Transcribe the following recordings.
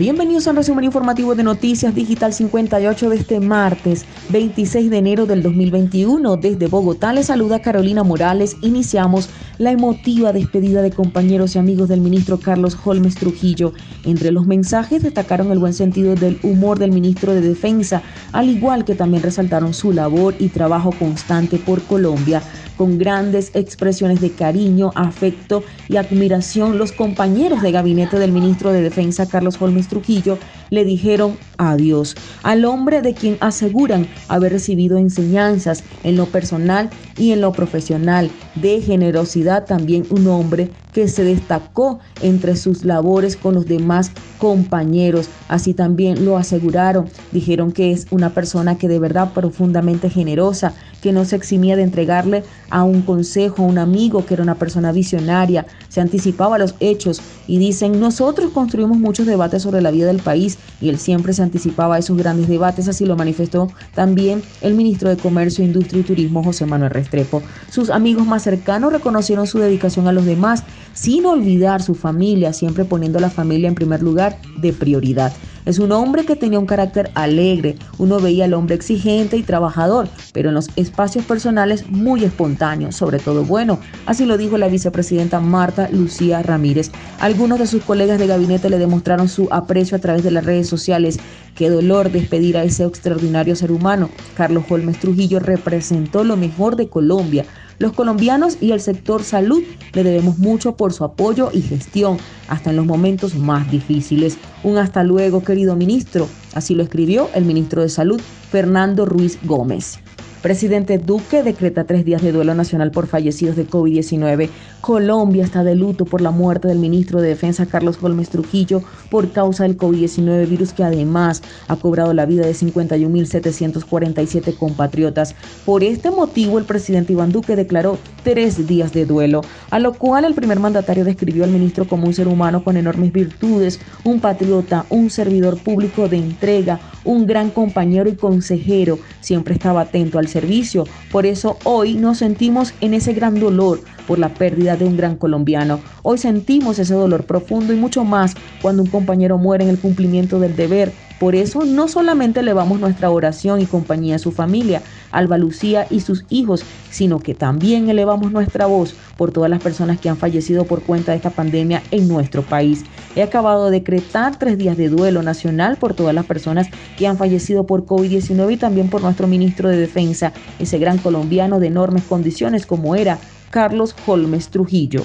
Bienvenidos a un resumen informativo de Noticias Digital 58 de este martes 26 de enero del 2021. Desde Bogotá les saluda Carolina Morales. Iniciamos la emotiva despedida de compañeros y amigos del ministro Carlos Holmes Trujillo. Entre los mensajes destacaron el buen sentido del humor del ministro de Defensa, al igual que también resaltaron su labor y trabajo constante por Colombia con grandes expresiones de cariño, afecto y admiración, los compañeros de gabinete del ministro de Defensa, Carlos Holmes Trujillo, le dijeron adiós al hombre de quien aseguran haber recibido enseñanzas en lo personal y en lo profesional, de generosidad también un hombre que se destacó entre sus labores con los demás compañeros. Así también lo aseguraron. Dijeron que es una persona que de verdad profundamente generosa, que no se eximía de entregarle a un consejo, a un amigo, que era una persona visionaria, se anticipaba a los hechos y dicen, nosotros construimos muchos debates sobre la vida del país y él siempre se anticipaba a esos grandes debates, así lo manifestó también el ministro de Comercio, Industria y Turismo, José Manuel Restrepo. Sus amigos más cercanos reconocieron su dedicación a los demás, sin olvidar su familia, siempre poniendo la familia en primer lugar de prioridad. Es un hombre que tenía un carácter alegre, uno veía al hombre exigente y trabajador, pero en los espacios personales muy espontáneo, sobre todo bueno. Así lo dijo la vicepresidenta Marta Lucía Ramírez. Algunos de sus colegas de gabinete le demostraron su aprecio a través de las redes sociales. Qué dolor despedir a ese extraordinario ser humano. Carlos Holmes Trujillo representó lo mejor de Colombia los colombianos y el sector salud le debemos mucho por su apoyo y gestión, hasta en los momentos más difíciles. Un hasta luego, querido ministro. Así lo escribió el ministro de Salud, Fernando Ruiz Gómez. Presidente Duque decreta tres días de duelo nacional por fallecidos de COVID-19. Colombia está de luto por la muerte del ministro de Defensa Carlos Gómez Trujillo por causa del COVID-19, virus que además ha cobrado la vida de 51.747 compatriotas. Por este motivo, el presidente Iván Duque declaró tres días de duelo, a lo cual el primer mandatario describió al ministro como un ser humano con enormes virtudes, un patriota, un servidor público de entrega, un gran compañero y consejero. Siempre estaba atento al servicio. Por eso hoy nos sentimos en ese gran dolor por la pérdida de un gran colombiano. Hoy sentimos ese dolor profundo y mucho más cuando un compañero muere en el cumplimiento del deber. Por eso no solamente elevamos nuestra oración y compañía a su familia, Alba Lucía y sus hijos, sino que también elevamos nuestra voz por todas las personas que han fallecido por cuenta de esta pandemia en nuestro país. He acabado de decretar tres días de duelo nacional por todas las personas que han fallecido por COVID-19 y también por nuestro ministro de Defensa, ese gran colombiano de enormes condiciones como era Carlos Holmes Trujillo.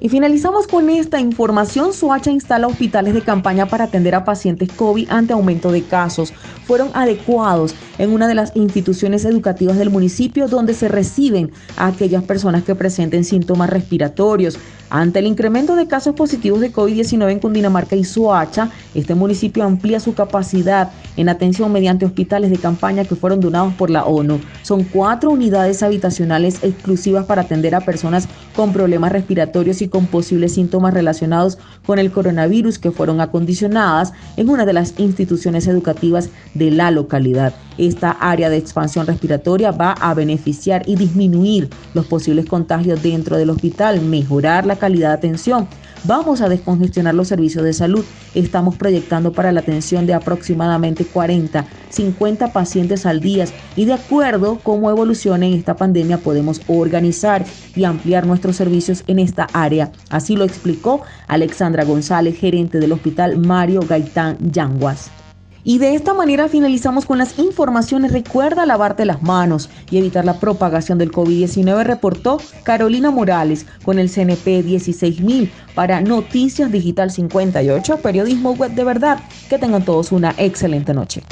Y finalizamos con esta información. Soacha instala hospitales de campaña para atender a pacientes COVID ante aumento de casos. Fueron adecuados en una de las instituciones educativas del municipio donde se reciben a aquellas personas que presenten síntomas respiratorios. Ante el incremento de casos positivos de COVID-19 en Cundinamarca y Soacha, este municipio amplía su capacidad en atención mediante hospitales de campaña que fueron donados por la ONU. Son cuatro unidades habitacionales exclusivas para atender a personas con problemas respiratorios y con posibles síntomas relacionados con el coronavirus que fueron acondicionadas en una de las instituciones educativas de la localidad. Esta área de expansión respiratoria va a beneficiar y disminuir los posibles contagios dentro del hospital, mejorar la calidad de atención. Vamos a descongestionar los servicios de salud. Estamos proyectando para la atención de aproximadamente 40, 50 pacientes al día y de acuerdo cómo evolucione esta pandemia podemos organizar y ampliar nuestros servicios en esta área. Así lo explicó Alexandra González, gerente del Hospital Mario Gaitán Yanguas. Y de esta manera finalizamos con las informaciones. Recuerda lavarte las manos y evitar la propagación del COVID-19, reportó Carolina Morales con el CNP 16000 para Noticias Digital 58, periodismo web de verdad. Que tengan todos una excelente noche.